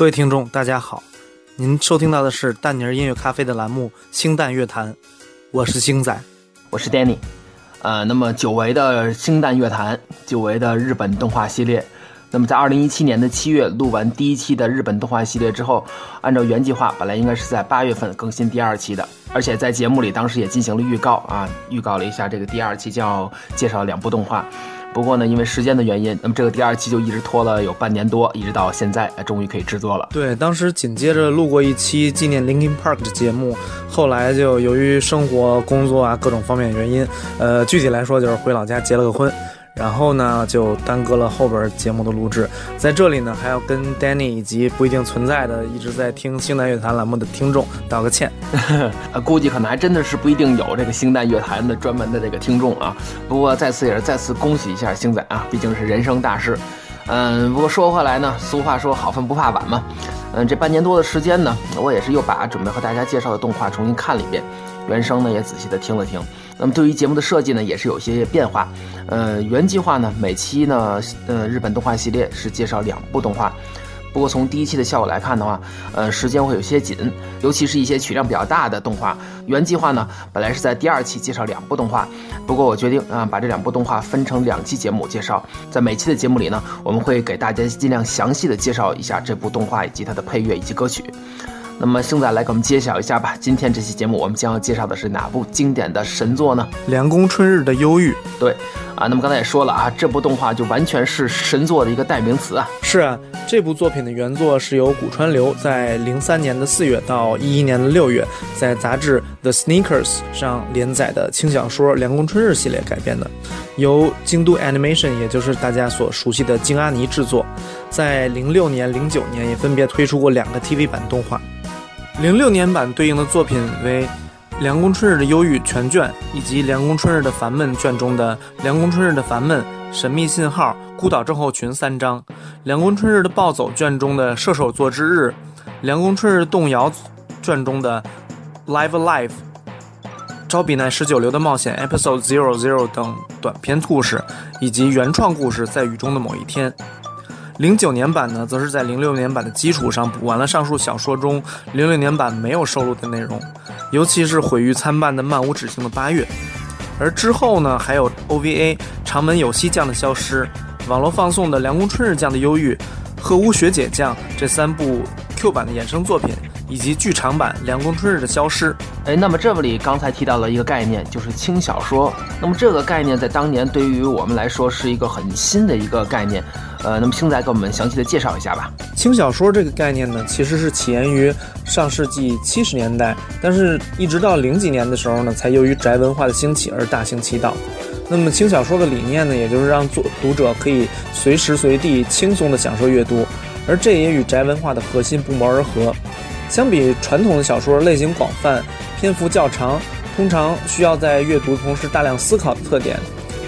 各位听众，大家好，您收听到的是淡泥音乐咖啡的栏目《星蛋乐坛》，我是星仔，我是 Danny。呃，那么久违的星蛋乐坛，久违的日本动画系列。那么在二零一七年的七月录完第一期的日本动画系列之后，按照原计划，本来应该是在八月份更新第二期的，而且在节目里当时也进行了预告啊，预告了一下这个第二期将要介绍两部动画。不过呢，因为时间的原因，那么这个第二期就一直拖了有半年多，一直到现在，终于可以制作了。对，当时紧接着录过一期纪念 Linkin Park 的节目，后来就由于生活、工作啊各种方面原因，呃，具体来说就是回老家结了个婚。然后呢，就耽搁了后边节目的录制。在这里呢，还要跟 Danny 以及不一定存在的一直在听星淡乐坛栏目的听众道个歉。估计可能还真的是不一定有这个星淡乐坛的专门的这个听众啊。不过再次也是再次恭喜一下星仔啊，毕竟是人生大事。嗯，不过说回来呢，俗话说好饭不怕晚嘛。嗯，这半年多的时间呢，我也是又把准备和大家介绍的动画重新看了一遍，原声呢也仔细的听了听。那么对于节目的设计呢，也是有些变化。呃，原计划呢，每期呢，呃，日本动画系列是介绍两部动画。不过从第一期的效果来看的话，呃，时间会有些紧，尤其是一些取量比较大的动画。原计划呢，本来是在第二期介绍两部动画，不过我决定啊，把这两部动画分成两期节目介绍。在每期的节目里呢，我们会给大家尽量详细的介绍一下这部动画以及它的配乐以及歌曲。那么，现在来给我们揭晓一下吧。今天这期节目，我们将要介绍的是哪部经典的神作呢？凉宫春日的忧郁。对，啊，那么刚才也说了啊，这部动画就完全是神作的一个代名词啊。是啊，这部作品的原作是由古川流在零三年的四月到一一年的六月，在杂志 The Sneakers 上连载的轻小说《凉宫春日》系列改编的，由京都 Animation，也就是大家所熟悉的京阿尼制作，在零六年、零九年也分别推出过两个 TV 版动画。零六年版对应的作品为《凉宫春日的忧郁》全卷，以及《凉宫春日的烦闷》卷中的《凉宫春日的烦闷》《神秘信号》《孤岛症候群》三章，《凉宫春日的暴走》卷中的《射手座之日》，《凉宫春日动摇》卷中的《Live Life》，《招比奈十九流的冒险》Episode Zero Zero 等短篇故事，以及原创故事《在雨中的某一天》。零九年版呢，则是在零六年版的基础上补完了上述小说中零六年版没有收录的内容，尤其是毁誉参半的漫无止境的八月。而之后呢，还有 OVA 长门有希酱的消失，网络放送的凉宫春日酱的忧郁，鹤屋学姐酱这三部 Q 版的衍生作品。以及剧场版《凉宫春日的消失》。哎，那么这里刚才提到了一个概念，就是轻小说。那么这个概念在当年对于我们来说是一个很新的一个概念。呃，那么星仔给我们详细的介绍一下吧。轻小说这个概念呢，其实是起源于上世纪七十年代，但是一直到零几年的时候呢，才由于宅文化的兴起而大行其道。那么轻小说的理念呢，也就是让作读者可以随时随地轻松的享受阅读，而这也与宅文化的核心不谋而合。相比传统的小说类型广泛、篇幅较长，通常需要在阅读同时大量思考的特点，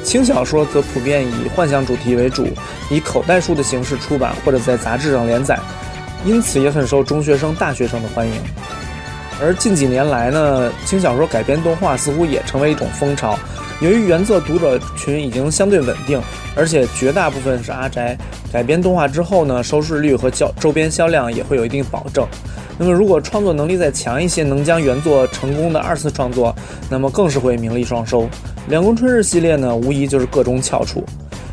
轻小说则普遍以幻想主题为主，以口袋书的形式出版或者在杂志上连载，因此也很受中学生、大学生的欢迎。而近几年来呢，轻小说改编动画似乎也成为一种风潮。由于原作读者群已经相对稳定，而且绝大部分是阿宅，改编动画之后呢，收视率和较周边销量也会有一定保证。那么，如果创作能力再强一些，能将原作成功的二次创作，那么更是会名利双收。凉宫春日系列呢，无疑就是个中翘楚。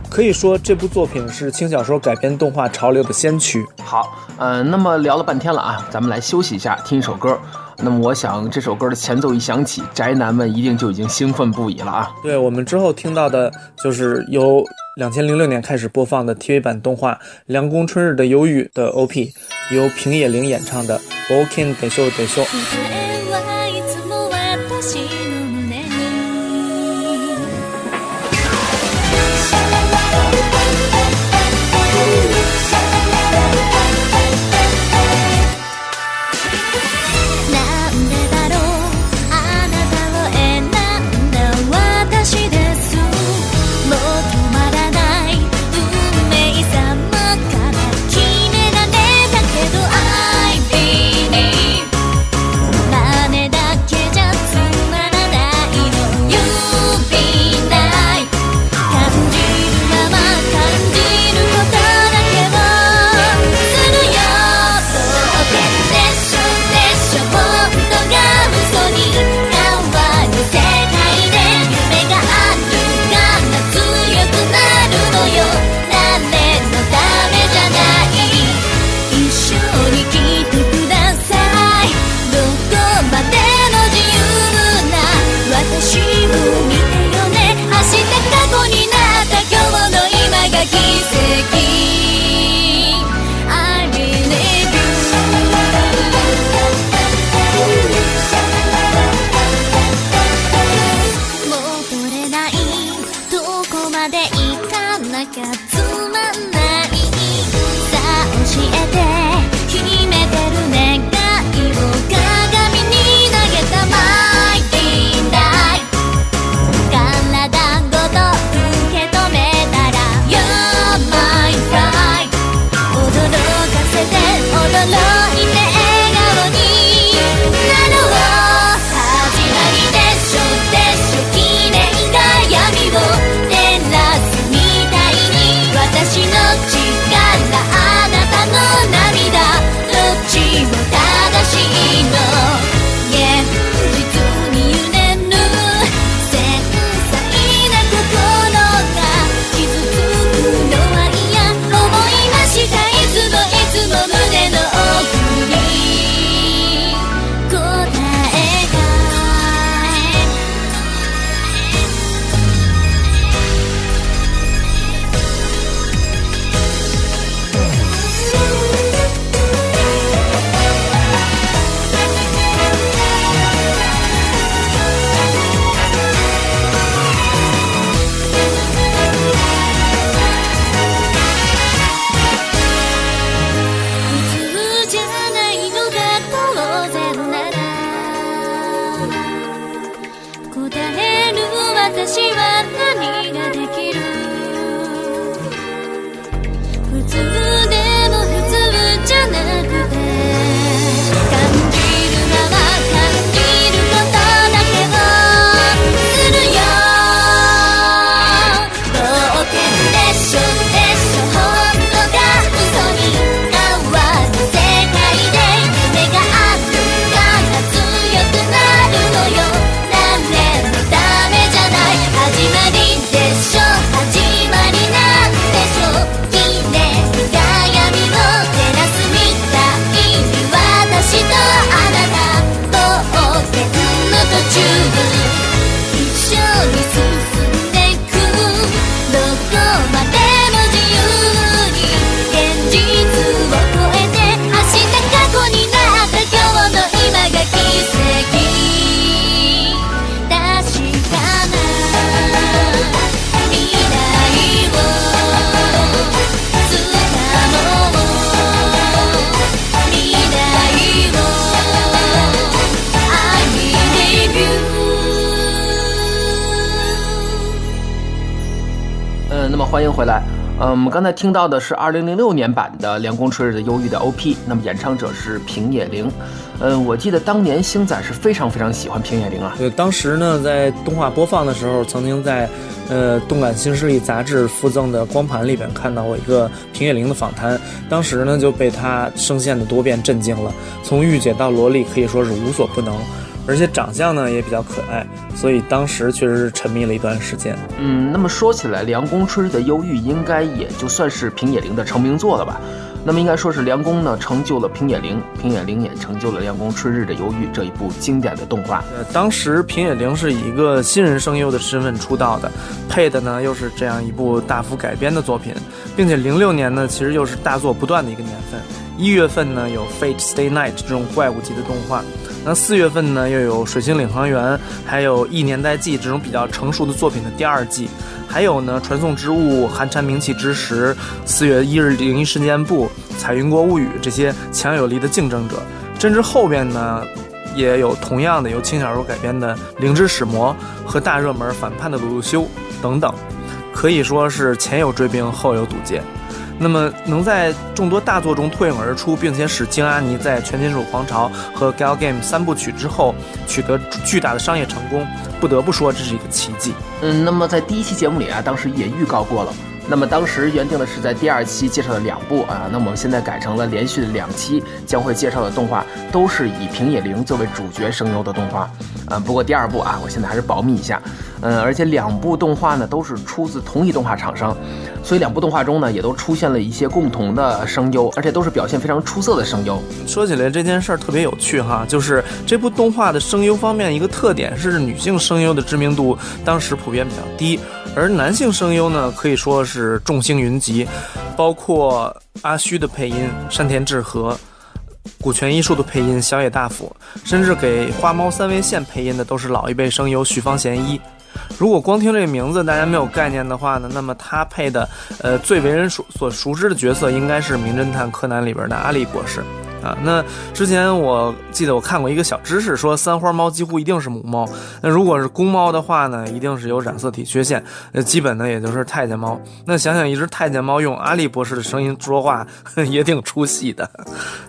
可以说，这部作品是轻小说改编动画潮流的先驱。好，呃，那么聊了半天了啊，咱们来休息一下，听一首歌。那么，我想这首歌的前奏一响起，宅男们一定就已经兴奋不已了啊。对我们之后听到的，就是由两千零六年开始播放的 TV 版动画《凉宫春日的忧郁》的 OP，由平野绫演唱的《Walking d e s h 欢迎回来。嗯，我们刚才听到的是二零零六年版的《凉宫春日的忧郁》的 OP，那么演唱者是平野绫。嗯，我记得当年星仔是非常非常喜欢平野绫啊。对，当时呢，在动画播放的时候，曾经在呃《动感新势力》杂志附赠的光盘里边看到过一个平野绫的访谈，当时呢就被她声线的多变震惊了，从御姐到萝莉可以说是无所不能。而且长相呢也比较可爱，所以当时确实是沉迷了一段时间。嗯，那么说起来，《凉宫春日的忧郁》应该也就算是平野绫的成名作了吧？那么应该说是凉宫呢成就了平野绫，平野绫也成就了《凉宫春日的忧郁》这一部经典的动画。呃，当时平野绫是以一个新人声优的身份出道的，配的呢又是这样一部大幅改编的作品，并且零六年呢其实又是大作不断的一个年份。一月份呢有《Fate Stay Night》这种怪物级的动画。那四月份呢，又有《水星领航员》，还有《异年代记》这种比较成熟的作品的第二季，还有呢《传送之物》《寒蝉鸣泣之时》《四月一日灵异事件簿》《彩云国物语》这些强有力的竞争者。甚至后边呢，也有同样的由轻小说改编的《灵之使魔》和大热门反叛的鲁路修等等，可以说是前有追兵，后有堵截。那么能在众多大作中脱颖而出，并且使京阿尼在《全金属狂潮》和《Gal Game》三部曲之后取得巨大的商业成功，不得不说这是一个奇迹。嗯，那么在第一期节目里啊，当时也预告过了。那么当时原定的是在第二期介绍的两部啊，那么我们现在改成了连续的两期将会介绍的动画都是以平野绫作为主角声优的动画。嗯，不过第二部啊，我现在还是保密一下。嗯，而且两部动画呢都是出自同一动画厂商，所以两部动画中呢也都出现了一些共同的声优，而且都是表现非常出色的声优。说起来这件事儿特别有趣哈，就是这部动画的声优方面一个特点是女性声优的知名度当时普遍比较低。而男性声优呢，可以说是众星云集，包括阿虚的配音山田智和，古泉一树的配音小野大辅，甚至给花猫三味线配音的都是老一辈声优许方贤一。如果光听这个名字大家没有概念的话呢，那么他配的呃最为人熟所熟知的角色应该是《名侦探柯南》里边的阿笠博士。啊。那之前我记得我看过一个小知识，说三花猫几乎一定是母猫。那如果是公猫的话呢，一定是有染色体缺陷。那基本呢，也就是太监猫。那想想一只太监猫用阿笠博士的声音说话，也挺出戏的。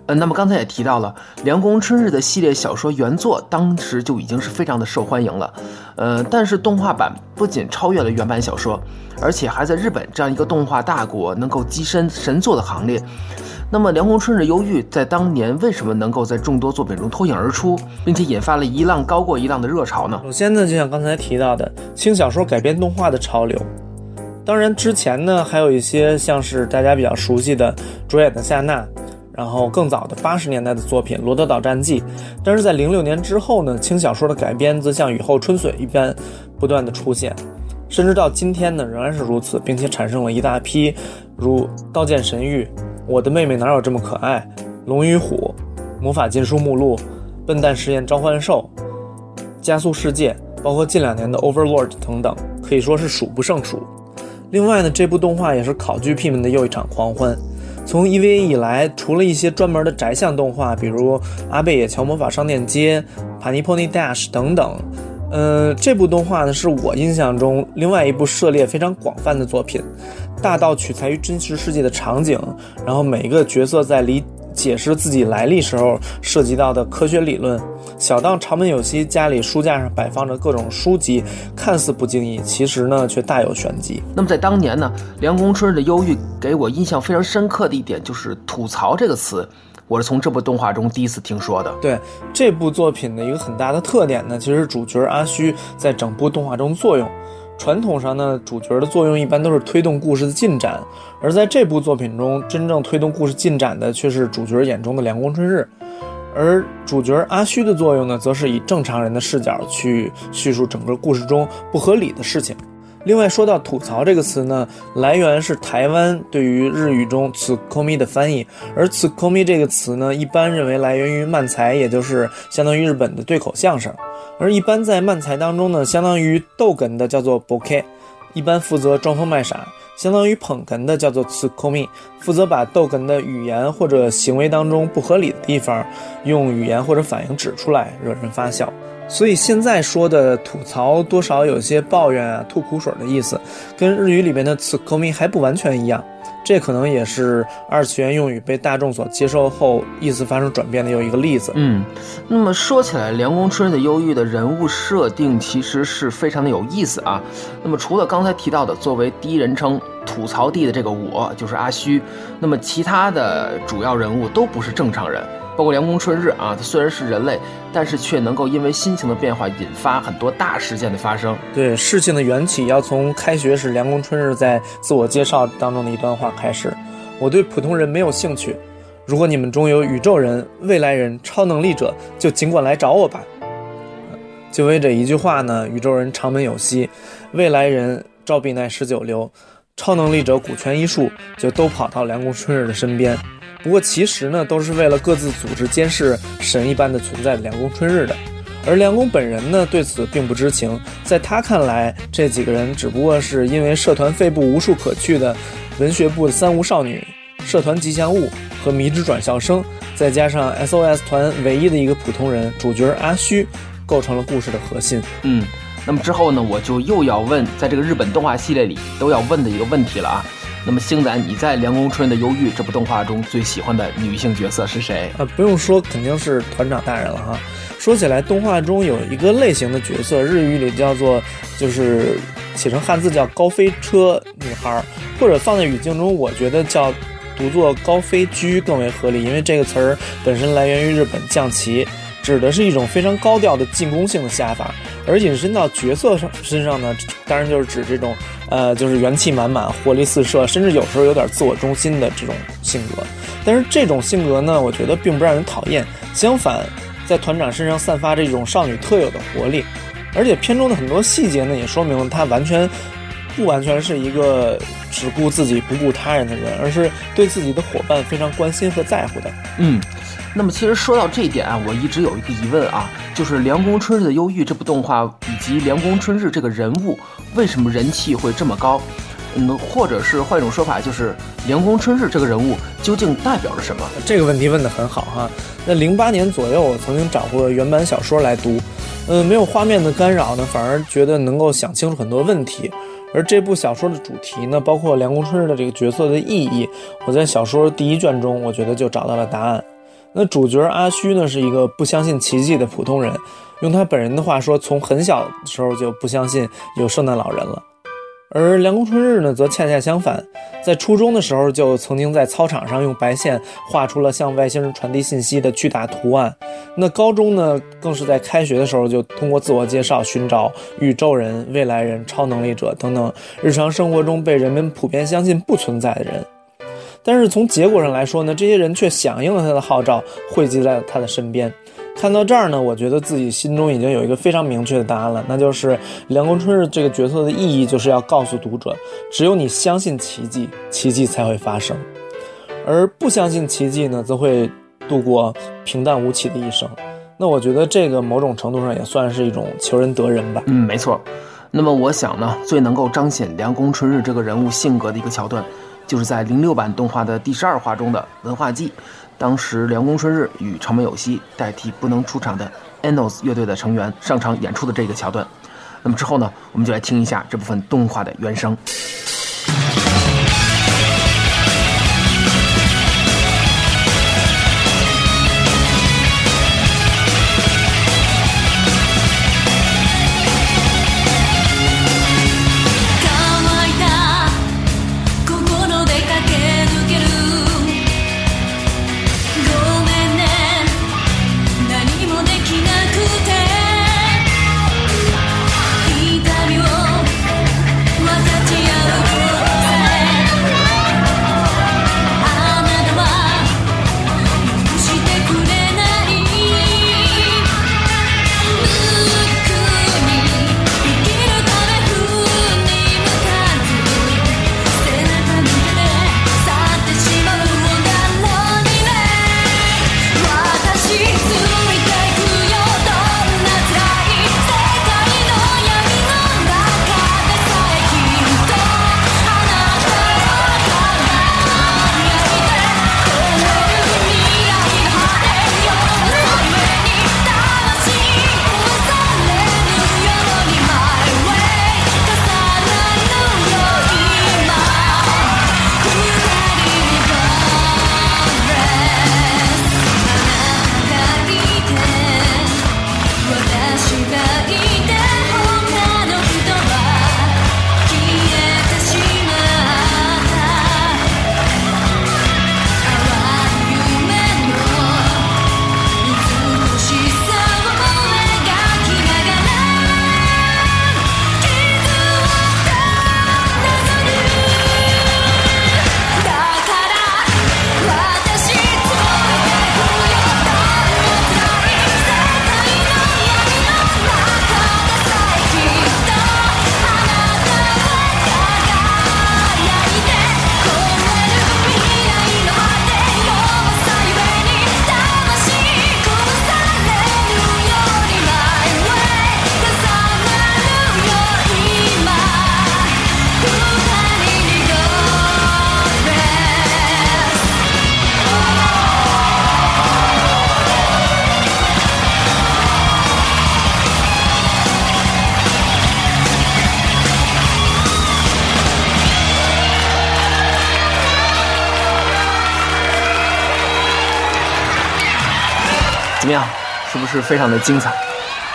呃，那么刚才也提到了凉宫春日的系列小说原作，当时就已经是非常的受欢迎了。呃，但是动画版不仅超越了原版小说，而且还在日本这样一个动画大国能够跻身神作的行列。那么，《凉宫春日忧郁》在当年为什么能够在众多作品中脱颖而出，并且引发了一浪高过一浪的热潮呢？首先呢，就像刚才提到的轻小说改编动画的潮流。当然，之前呢还有一些像是大家比较熟悉的《主演的夏娜》，然后更早的八十年代的作品《罗德岛战记》。但是在零六年之后呢，轻小说的改编则像雨后春笋一般不断的出现，甚至到今天呢仍然是如此，并且产生了一大批如《刀剑神域》。我的妹妹哪有这么可爱？龙与虎、魔法禁书目录、笨蛋实验召唤兽、加速世界，包括近两年的 Overlord 等等，可以说是数不胜数。另外呢，这部动画也是考据癖们的又一场狂欢。从 EVA 以来，除了一些专门的宅向动画，比如《阿贝野桥魔法商店街》、《帕尼 Pony Dash》等等。嗯，这部动画呢是我印象中另外一部涉猎非常广泛的作品，大到取材于真实世界的场景，然后每一个角色在理解释自己来历时候涉及到的科学理论，小到长门有希家里书架上摆放着各种书籍，看似不经意，其实呢却大有玄机。那么在当年呢，凉宫春日的忧郁给我印象非常深刻的一点就是“吐槽”这个词。我是从这部动画中第一次听说的。对这部作品的一个很大的特点呢，其实主角阿虚在整部动画中作用。传统上呢，主角的作用一般都是推动故事的进展，而在这部作品中，真正推动故事进展的却是主角眼中的凉宫春日。而主角阿虚的作用呢，则是以正常人的视角去叙述整个故事中不合理的事情。另外说到吐槽这个词呢，来源是台湾对于日语中 “tsukomi” 的翻译，而 “tsukomi” 这个词呢，一般认为来源于漫才，也就是相当于日本的对口相声。而一般在漫才当中呢，相当于逗哏的叫做 “boke”，一般负责装疯卖傻；相当于捧哏的叫做 “tsukomi”，负责把逗哏的语言或者行为当中不合理的地方，用语言或者反应指出来，惹人发笑。所以现在说的吐槽多少有些抱怨啊、吐苦水的意思，跟日语里边的 “tsukomi” 还不完全一样。这可能也是二次元用语被大众所接受后，意思发生转变的又一个例子。嗯，那么说起来，凉宫春日的忧郁的人物设定其实是非常的有意思啊。那么除了刚才提到的作为第一人称吐槽帝的这个我，就是阿虚，那么其他的主要人物都不是正常人。包括凉宫春日啊，他虽然是人类，但是却能够因为心情的变化引发很多大事件的发生。对事情的缘起，要从开学时凉宫春日在自我介绍当中的一段话开始：“我对普通人没有兴趣。如果你们中有宇宙人、未来人、超能力者，就尽管来找我吧。”就为这一句话呢，宇宙人长门有希、未来人赵比奈十九流、超能力者古泉一树就都跑到凉宫春日的身边。不过其实呢，都是为了各自组织监视神一般的存在的凉宫春日的，而凉宫本人呢，对此并不知情。在他看来，这几个人只不过是因为社团废部无处可去的文学部的三无少女、社团吉祥物和迷之转校生，再加上 SOS 团唯一的一个普通人主角阿虚，构成了故事的核心。嗯，那么之后呢，我就又要问，在这个日本动画系列里都要问的一个问题了啊。那么星仔，你在《凉宫春的忧郁》这部动画中最喜欢的女性角色是谁？啊，不用说，肯定是团长大人了哈。说起来，动画中有一个类型的角色，日语里叫做，就是写成汉字叫“高飞车女孩”，或者放在语境中，我觉得叫读作“高飞居”更为合理，因为这个词儿本身来源于日本将棋，指的是一种非常高调的进攻性的下法。而引申到角色上身上呢，当然就是指这种，呃，就是元气满满、活力四射，甚至有时候有点自我中心的这种性格。但是这种性格呢，我觉得并不让人讨厌，相反，在团长身上散发着一种少女特有的活力。而且片中的很多细节呢，也说明了他完全不完全是一个只顾自己不顾他人的人，而是对自己的伙伴非常关心和在乎的。嗯。那么其实说到这一点啊，我一直有一个疑问啊，就是《凉宫春日的忧郁》这部动画以及凉宫春日这个人物，为什么人气会这么高？嗯，或者是换一种说法，就是凉宫春日这个人物究竟代表着什么？这个问题问得很好哈。那零八年左右，我曾经找过原版小说来读，嗯，没有画面的干扰呢，反而觉得能够想清楚很多问题。而这部小说的主题呢，包括凉宫春日的这个角色的意义，我在小说第一卷中，我觉得就找到了答案。那主角阿虚呢，是一个不相信奇迹的普通人，用他本人的话说，从很小的时候就不相信有圣诞老人了。而凉宫春日呢，则恰恰相反，在初中的时候就曾经在操场上用白线画出了向外星人传递信息的巨大图案。那高中呢，更是在开学的时候就通过自我介绍寻找宇宙人、未来人、超能力者等等日常生活中被人们普遍相信不存在的人。但是从结果上来说呢，这些人却响应了他的号召，汇集在了他的身边。看到这儿呢，我觉得自己心中已经有一个非常明确的答案了，那就是凉宫春日这个角色的意义，就是要告诉读者，只有你相信奇迹，奇迹才会发生；而不相信奇迹呢，则会度过平淡无奇的一生。那我觉得这个某种程度上也算是一种求仁得仁吧。嗯，没错。那么我想呢，最能够彰显凉宫春日这个人物性格的一个桥段。就是在零六版动画的第十二话中的文化祭，当时凉宫春日与长门有希代替不能出场的 Anos 乐队的成员上场演出的这个桥段。那么之后呢，我们就来听一下这部分动画的原声。是非常的精彩？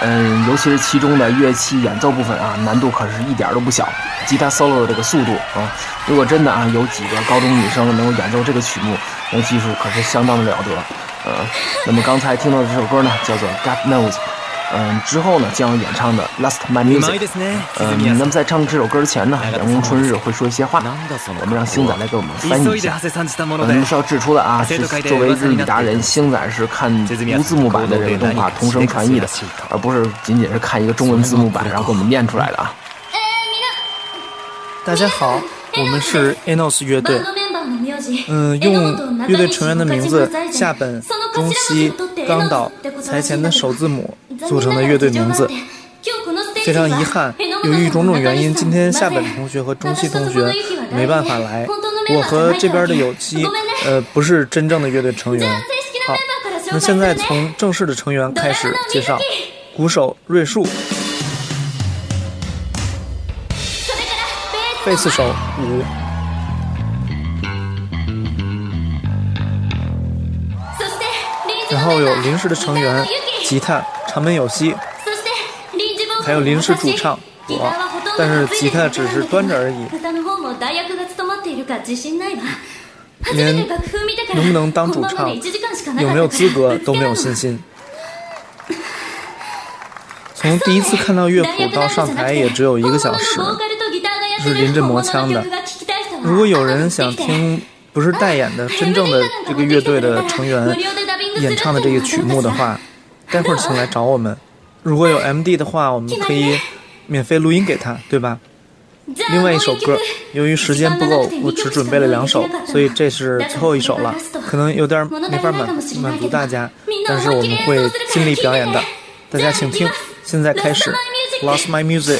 嗯，尤其是其中的乐器演奏部分啊，难度可是一点都不小。吉他 solo 的这个速度啊，如果真的啊有几个高中女生能够演奏这个曲目，那技术可是相当的了得。呃，那么刚才听到的这首歌呢，叫做 God Knows。嗯，之后呢将要演唱的《Last My Music》。嗯，那么在唱这首歌之前呢，阳光春日会说一些话，我们让星仔来给我们翻译一下。我们是要指出的啊，是作为日语达人，星仔是看无字幕版的这个动画同声传译的，而不是仅仅是看一个中文字幕版然后给我们念出来的啊。大家好，我们是 ENOS 乐队。嗯，用乐队成员的名字下本、中西、冈岛、财前的首字母组成的乐队名字。非常遗憾，由于种种原因，今天下本同学和中西同学没办法来。我和这边的有机，呃，不是真正的乐队成员。好，那现在从正式的成员开始介绍：鼓手瑞树，贝斯手五，然后有临时的成员吉他长门有希，还有临时主唱我，但是吉他只是端着而已。连能不能当主唱、有没有资格都没有信心。从第一次看到乐谱到上台也只有一个小时，是临阵磨枪的。如果有人想听不是代演的真正的这个乐队的成员 演唱的这个曲目的话，待会儿请来找我们。如果有 MD 的话，我们可以 免费录音给他，对吧？另外一首歌，由于时间不够，我只准备了两首，所以这是最后一首了。可能有点没法满满足大家，但是我们会尽力表演的。大家请听，现在开始，Lost My Music。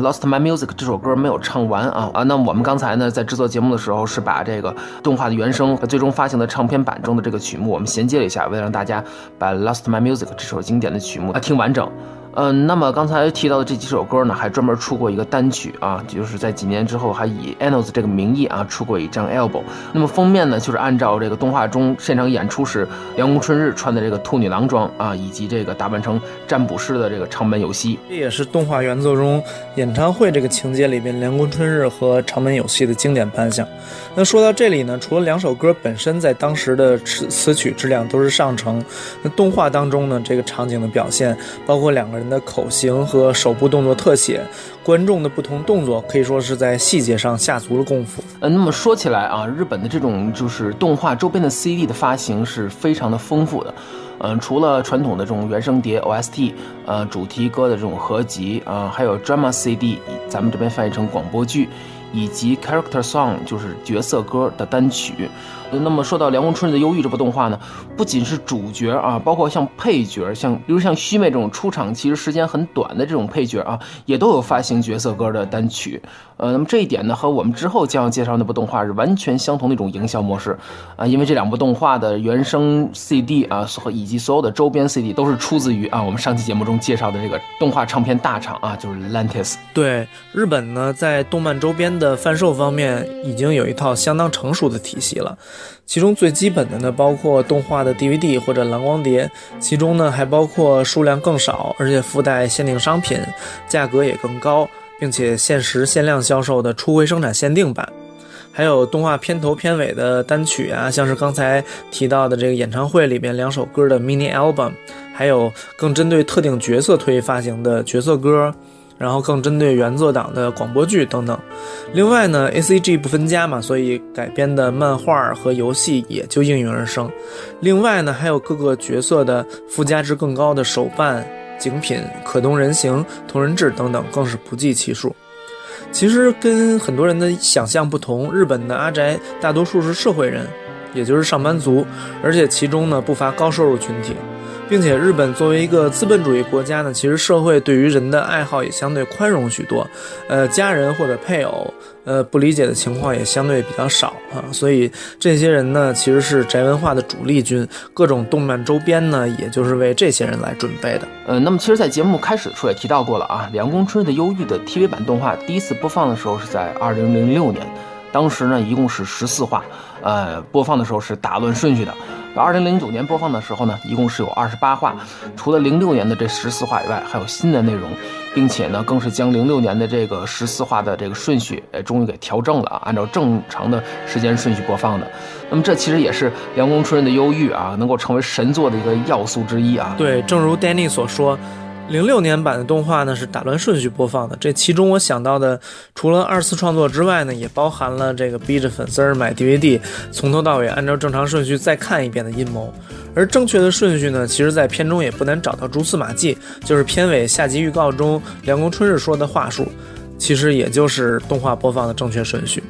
Lost My Music》这首歌没有唱完啊啊，那我们刚才呢在制作节目的时候是把这个动画的原声和最终发行的唱片版中的这个曲目我们衔接了一下，为了让大家把《Lost My Music》这首经典的曲目啊听完整。嗯，那么刚才提到的这几首歌呢，还专门出过一个单曲啊，就是在几年之后还以 Anos 这个名义啊出过一张 album。那么封面呢，就是按照这个动画中现场演出时凉宫春日穿的这个兔女郎装啊，以及这个打扮成占卜师的这个长门有希。这也是动画原作中演唱会这个情节里边凉宫春日和长门有希的经典扮相。那说到这里呢，除了两首歌本身在当时的词词曲质量都是上乘，那动画当中呢，这个场景的表现，包括两个人人的口型和手部动作特写，观众的不同动作，可以说是在细节上下足了功夫。呃，那么说起来啊，日本的这种就是动画周边的 CD 的发行是非常的丰富的。嗯，除了传统的这种原声碟 OST，呃，主题歌的这种合集啊，还有 Drama CD，咱们这边翻译成广播剧。以及 character song 就是角色歌的单曲。那么说到《凉宫春日的忧郁》这部动画呢，不仅是主角啊，包括像配角，像比如像须妹这种出场其实时间很短的这种配角啊，也都有发行角色歌的单曲。呃，那么这一点呢，和我们之后将要介绍那部动画是完全相同的一种营销模式啊，因为这两部动画的原声 CD 啊和以及所有的周边 CD 都是出自于啊我们上期节目中介绍的这个动画唱片大厂啊，就是 Lantis。对，日本呢在动漫周边的贩售方面已经有一套相当成熟的体系了。其中最基本的呢，包括动画的 DVD 或者蓝光碟，其中呢还包括数量更少，而且附带限定商品，价格也更高，并且限时限量销售的初回生产限定版，还有动画片头片尾的单曲啊，像是刚才提到的这个演唱会里边两首歌的 mini album，还有更针对特定角色推发行的角色歌。然后更针对原作党的广播剧等等，另外呢，A C G 不分家嘛，所以改编的漫画和游戏也就应运而生。另外呢，还有各个角色的附加值更高的手办、景品、可动人形、同人志等等，更是不计其数。其实跟很多人的想象不同，日本的阿宅大多数是社会人，也就是上班族，而且其中呢不乏高收入群体。并且，日本作为一个资本主义国家呢，其实社会对于人的爱好也相对宽容许多，呃，家人或者配偶，呃，不理解的情况也相对比较少啊。所以这些人呢，其实是宅文化的主力军，各种动漫周边呢，也就是为这些人来准备的。呃，那么其实，在节目开始的时候也提到过了啊，《凉宫春日的忧郁》的 TV 版动画第一次播放的时候是在二零零六年，当时呢一共是十四话，呃，播放的时候是打乱顺序的。二零零九年播放的时候呢，一共是有二十八话，除了零六年的这十四话以外，还有新的内容，并且呢，更是将零六年的这个十四话的这个顺序，哎，终于给调正了啊，按照正常的时间顺序播放的。那么这其实也是《凉宫春日的忧郁》啊，能够成为神作的一个要素之一啊。对，正如 Danny 所说。零六年版的动画呢是打乱顺序播放的，这其中我想到的，除了二次创作之外呢，也包含了这个逼着粉丝买 DVD，从头到尾按照正常顺序再看一遍的阴谋。而正确的顺序呢，其实在片中也不难找到蛛丝马迹，就是片尾下集预告中凉宫春日说的话术，其实也就是动画播放的正确顺序。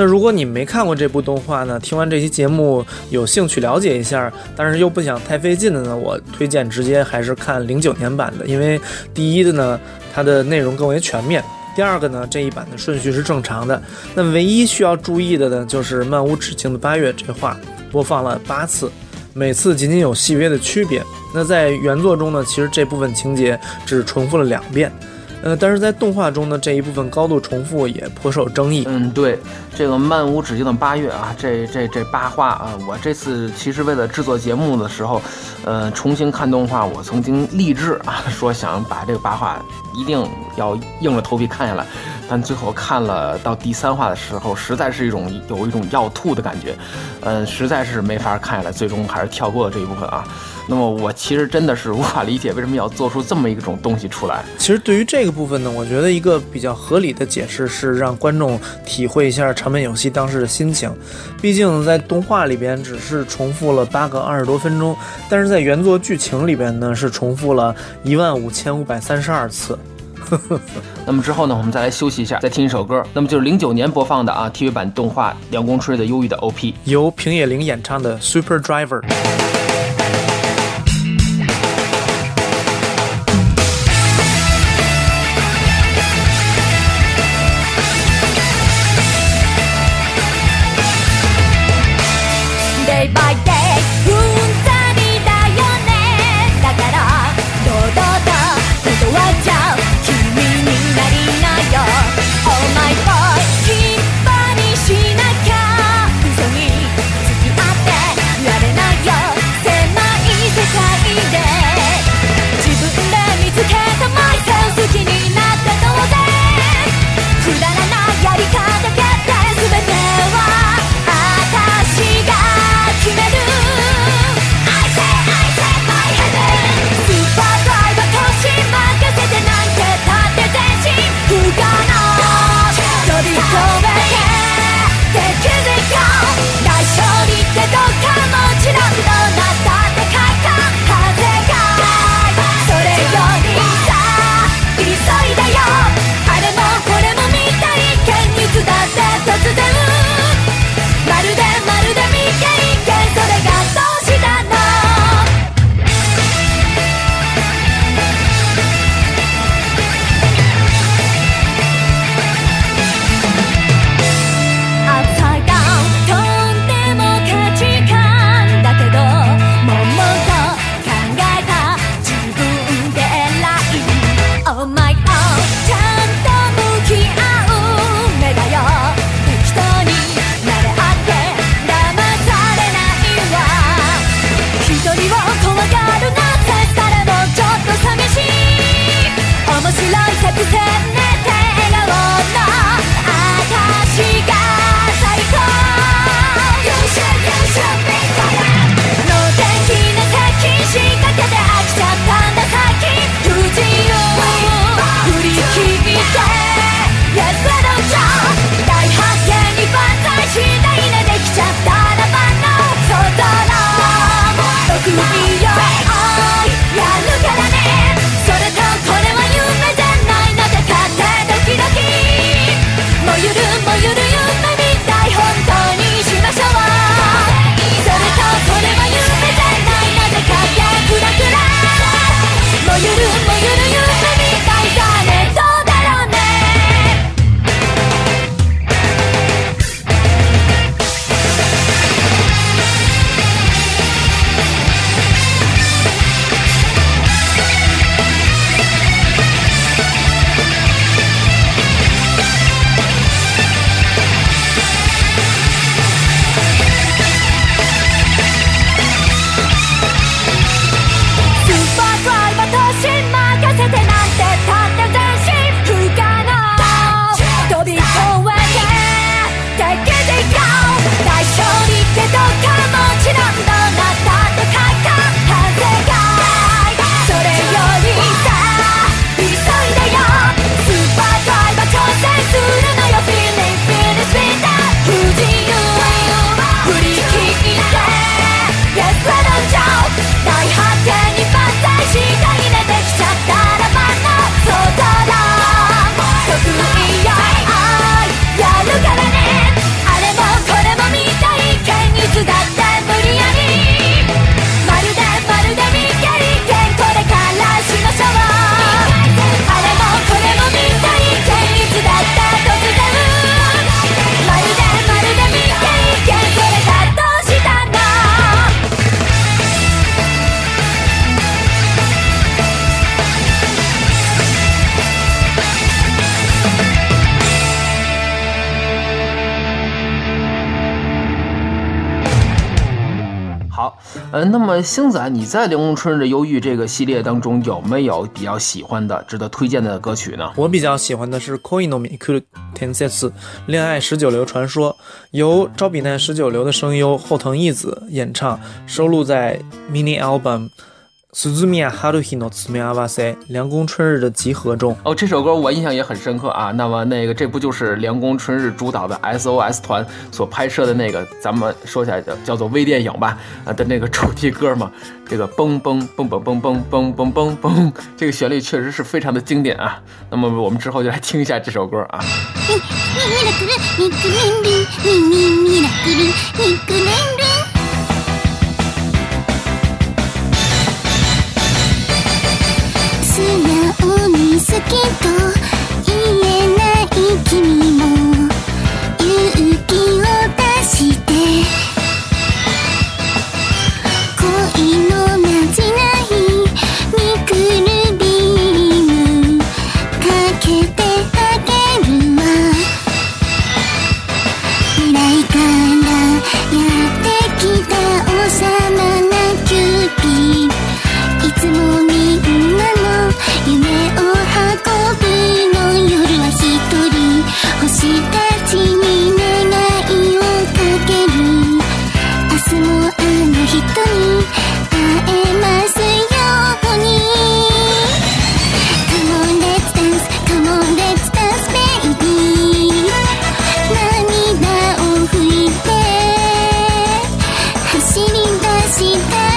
那如果你没看过这部动画呢？听完这期节目有兴趣了解一下，但是又不想太费劲的呢？我推荐直接还是看零九年版的，因为第一的呢，它的内容更为全面；第二个呢，这一版的顺序是正常的。那唯一需要注意的呢，就是漫无止境的八月这话播放了八次，每次仅仅有细微的区别。那在原作中呢，其实这部分情节只重复了两遍。呃，但是在动画中呢，这一部分高度重复也颇受争议。嗯，对，这个漫无止境的八月啊，这这这八话啊，我这次其实为了制作节目的时候，呃，重新看动画，我曾经立志啊，说想把这个八话一定要硬着头皮看下来，但最后看了到第三话的时候，实在是一种有一种要吐的感觉，嗯，实在是没法看下来，最终还是跳过了这一部分啊。那么我其实真的是无法理解为什么要做出这么一种东西出来。其实对于这个部分呢，我觉得一个比较合理的解释是让观众体会一下长本有希当时的心情。毕竟在动画里边只是重复了八个二十多分钟，但是在原作剧情里边呢是重复了一万五千五百三十二次。那么之后呢，我们再来休息一下，再听一首歌。那么就是零九年播放的啊 TV 版动画《凉宫春日的忧郁》的 OP，由平野绫演唱的《Super Driver》。好，呃，那么星仔，你在《铃木春日忧郁》这个系列当中有没有比较喜欢的、值得推荐的歌曲呢？我比较喜欢的是《Koi no Miku Tensetsu》恋爱十九流传说，由招比奈十九流的声优后藤义子演唱，收录在 mini album。苏兹米亚哈鲁希诺兹米亚瓦塞凉宫春日的集合中哦，这首歌我印象也很深刻啊。那么那个这不就是凉宫春日主导的 SOS 团所拍摄的那个，咱们说起来叫叫做微电影吧啊的那个主题歌吗？这个嘣嘣嘣嘣嘣嘣嘣嘣嘣嘣，这个旋律确实是非常的经典啊。那么我们之后就来听一下这首歌啊。好きと言えない君も勇気を出して恋のなじな seen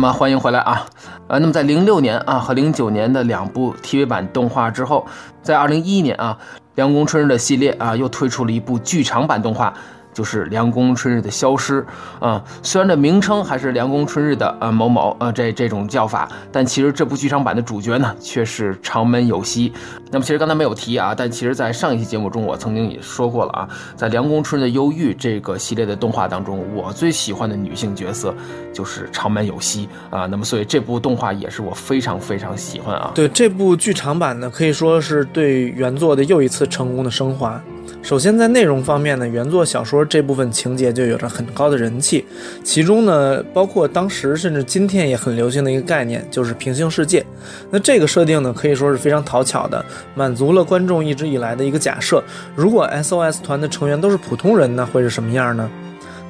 那么欢迎回来啊。呃，那么在零六年啊和零九年的两部 TV 版动画之后，在二零一一年啊，凉宫春日的系列啊又推出了一部剧场版动画。就是凉宫春日的消失啊、虽然这名称还是凉宫春日的呃某某呃这这种叫法，但其实这部剧场版的主角呢却是长门有希。那么其实刚才没有提啊，但其实在上一期节目中我曾经也说过了啊，在凉宫春的忧郁这个系列的动画当中，我最喜欢的女性角色就是长门有希啊。那么所以这部动画也是我非常非常喜欢啊。对这部剧场版呢，可以说是对原作的又一次成功的升华。首先，在内容方面呢，原作小说这部分情节就有着很高的人气，其中呢，包括当时甚至今天也很流行的一个概念，就是平行世界。那这个设定呢，可以说是非常讨巧的，满足了观众一直以来的一个假设：如果 SOS 团的成员都是普通人，那会是什么样呢？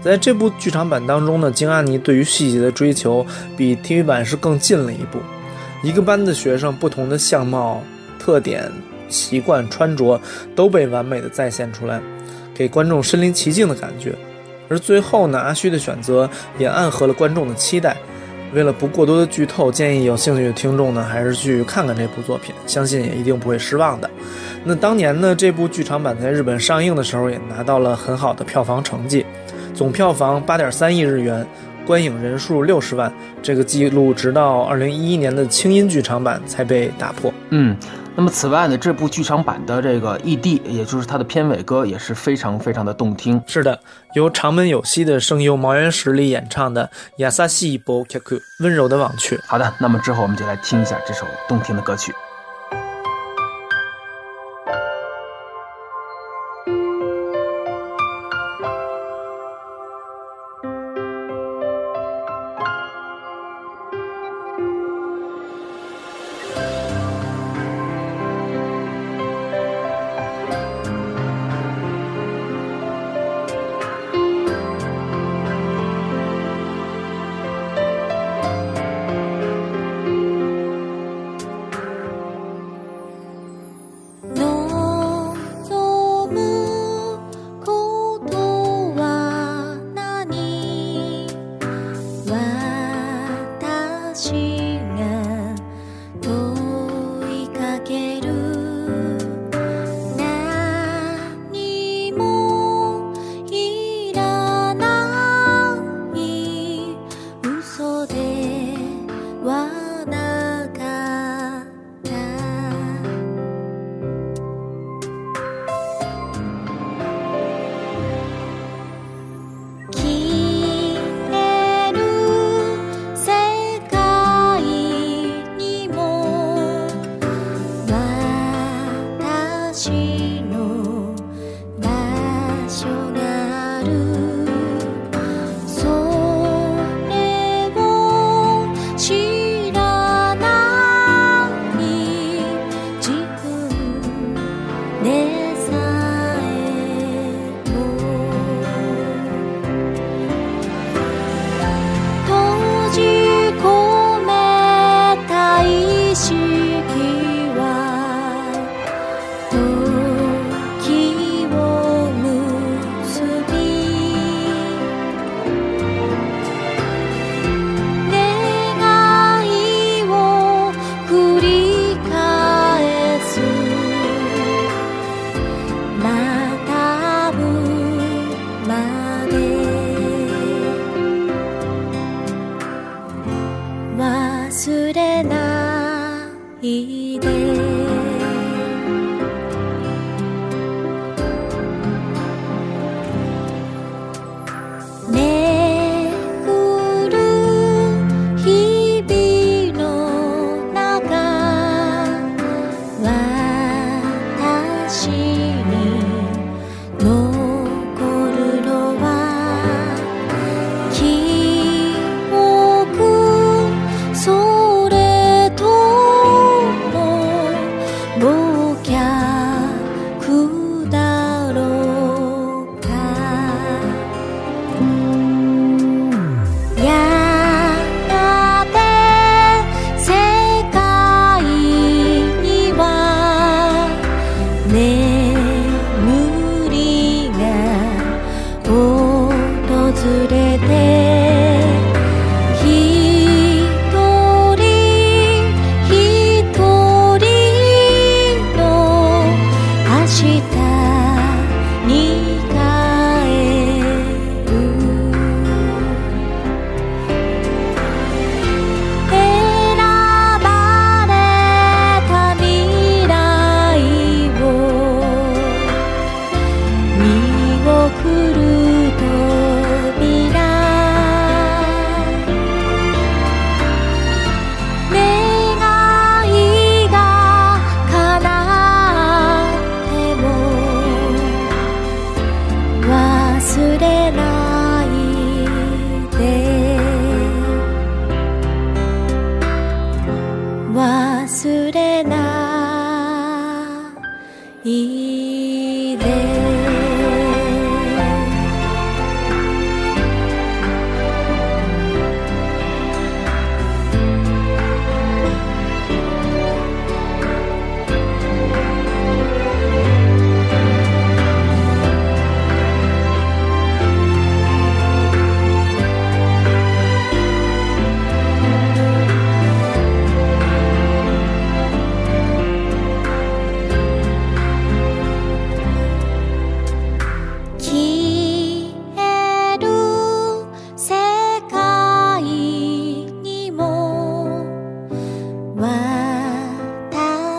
在这部剧场版当中呢，京阿尼对于细节的追求比 TV 版是更近了一步。一个班的学生不同的相貌、特点、习惯、穿着都被完美的再现出来，给观众身临其境的感觉。而最后呢，阿虚的选择也暗合了观众的期待。为了不过多的剧透，建议有兴趣的听众呢，还是去看看这部作品，相信也一定不会失望的。那当年呢，这部剧场版在日本上映的时候，也拿到了很好的票房成绩，总票房八点三亿日元，观影人数六十万，这个记录直到二零一一年的轻音剧场版才被打破。嗯，那么此外呢，这部剧场版的这个 ED，也就是它的片尾歌也是非常非常的动听。是的，由长门有希的声优毛原实里演唱的《亚萨西波 Kaku》温柔的忘却。好的，那么之后我们就来听一下这首动听的歌曲。私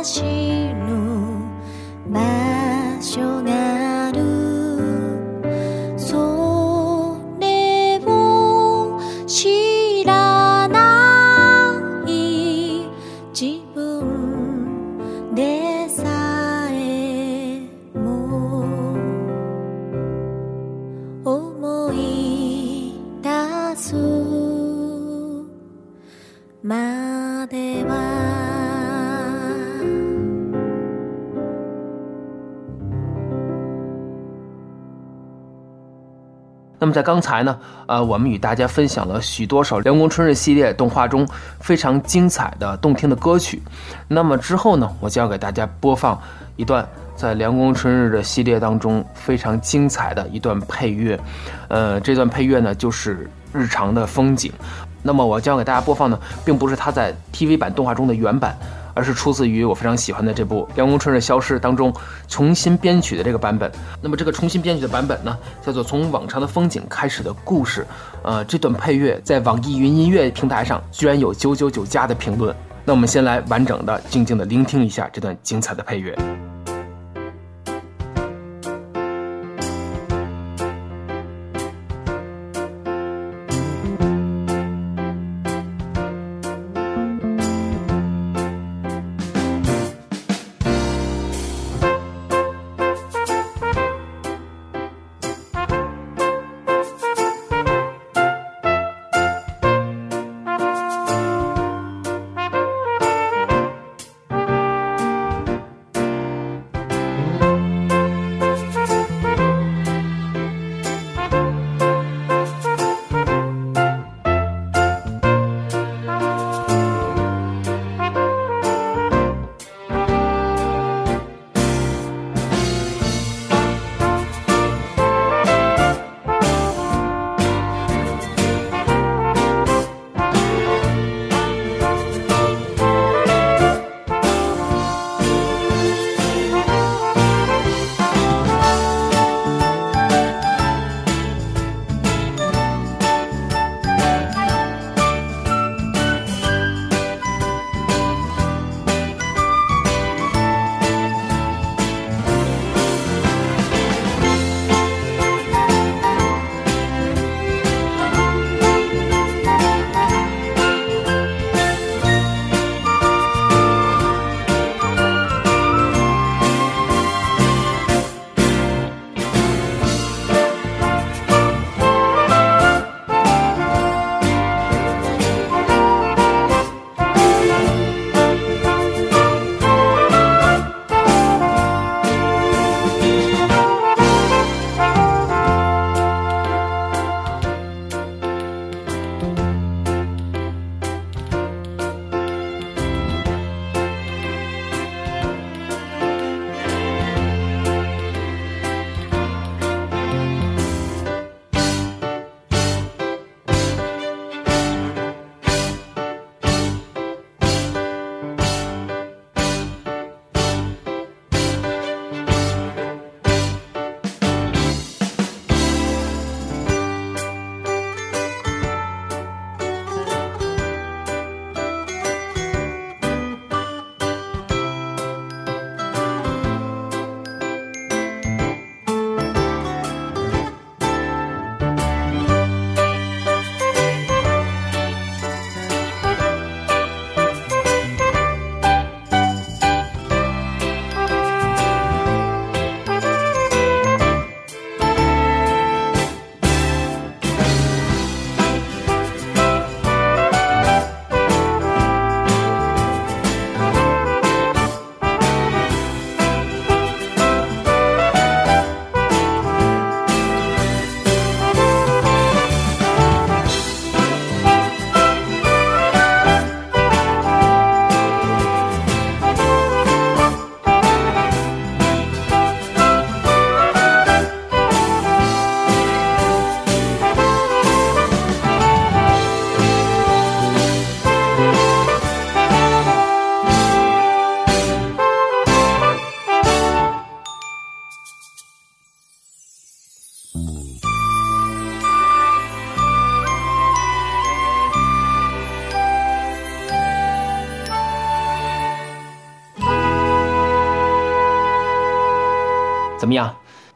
心。在刚才呢，呃，我们与大家分享了许多首《凉宫春日》系列动画中非常精彩的、动听的歌曲。那么之后呢，我将要给大家播放一段在《凉宫春日》的系列当中非常精彩的一段配乐。呃，这段配乐呢，就是日常的风景。那么我将要给大家播放的，并不是它在 TV 版动画中的原版，而是出自于我非常喜欢的这部《凉宫春日消失》当中重新编曲的这个版本。那么这个重新编曲的版本呢，叫做《从往常的风景开始的故事》。呃，这段配乐在网易云音乐平台上居然有九九九加的评论。那我们先来完整的、静静的聆听一下这段精彩的配乐。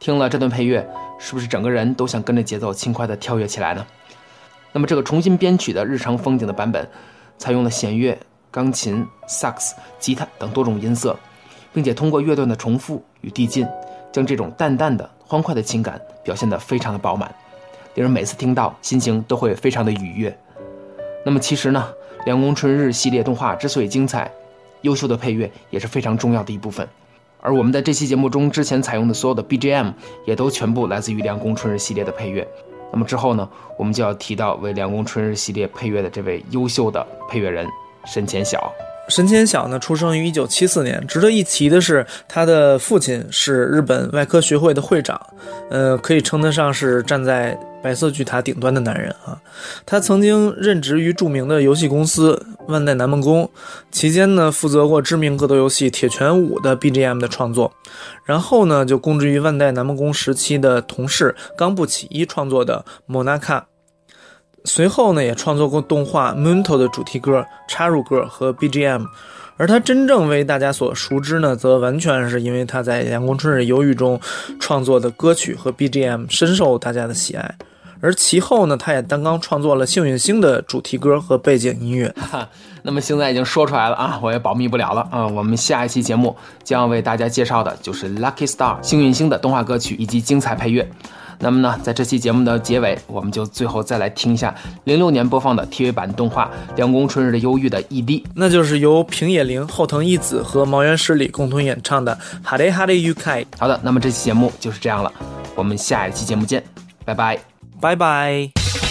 听了这段配乐，是不是整个人都想跟着节奏轻快地跳跃起来呢？那么这个重新编曲的日常风景的版本，采用了弦乐、钢琴、萨克斯、吉他等多种音色，并且通过乐段的重复与递进，将这种淡淡的欢快的情感表现得非常的饱满，令人每次听到心情都会非常的愉悦。那么其实呢，凉宫春日系列动画之所以精彩，优秀的配乐也是非常重要的一部分。而我们在这期节目中之前采用的所有的 BGM 也都全部来自于凉宫春日系列的配乐。那么之后呢，我们就要提到为凉宫春日系列配乐的这位优秀的配乐人神前晓。神前晓呢，出生于一九七四年。值得一提的是，他的父亲是日本外科学会的会长，呃，可以称得上是站在白色巨塔顶端的男人啊。他曾经任职于著名的游戏公司万代南梦宫，期间呢，负责过知名格斗游戏《铁拳五》的 BGM 的创作，然后呢，就供职于万代南梦宫时期的同事冈部启一创作的《莫纳卡》。随后呢，也创作过动画《Munto》的主题歌、插入歌和 BGM，而他真正为大家所熟知呢，则完全是因为他在《阳光春日忧郁》中创作的歌曲和 BGM 深受大家的喜爱。而其后呢，他也担纲创作了《幸运星》的主题歌和背景音乐。哈，那么现在已经说出来了啊，我也保密不了了啊。我们下一期节目将为大家介绍的就是《Lucky Star》幸运星的动画歌曲以及精彩配乐。那么呢，在这期节目的结尾，我们就最后再来听一下零六年播放的 TV 版动画《凉宫春日的忧郁》的 ED，那就是由平野绫、后藤一子和毛原十里共同演唱的《哈雷哈雷 UK》。好的，那么这期节目就是这样了，我们下一期节目见，拜拜，拜拜。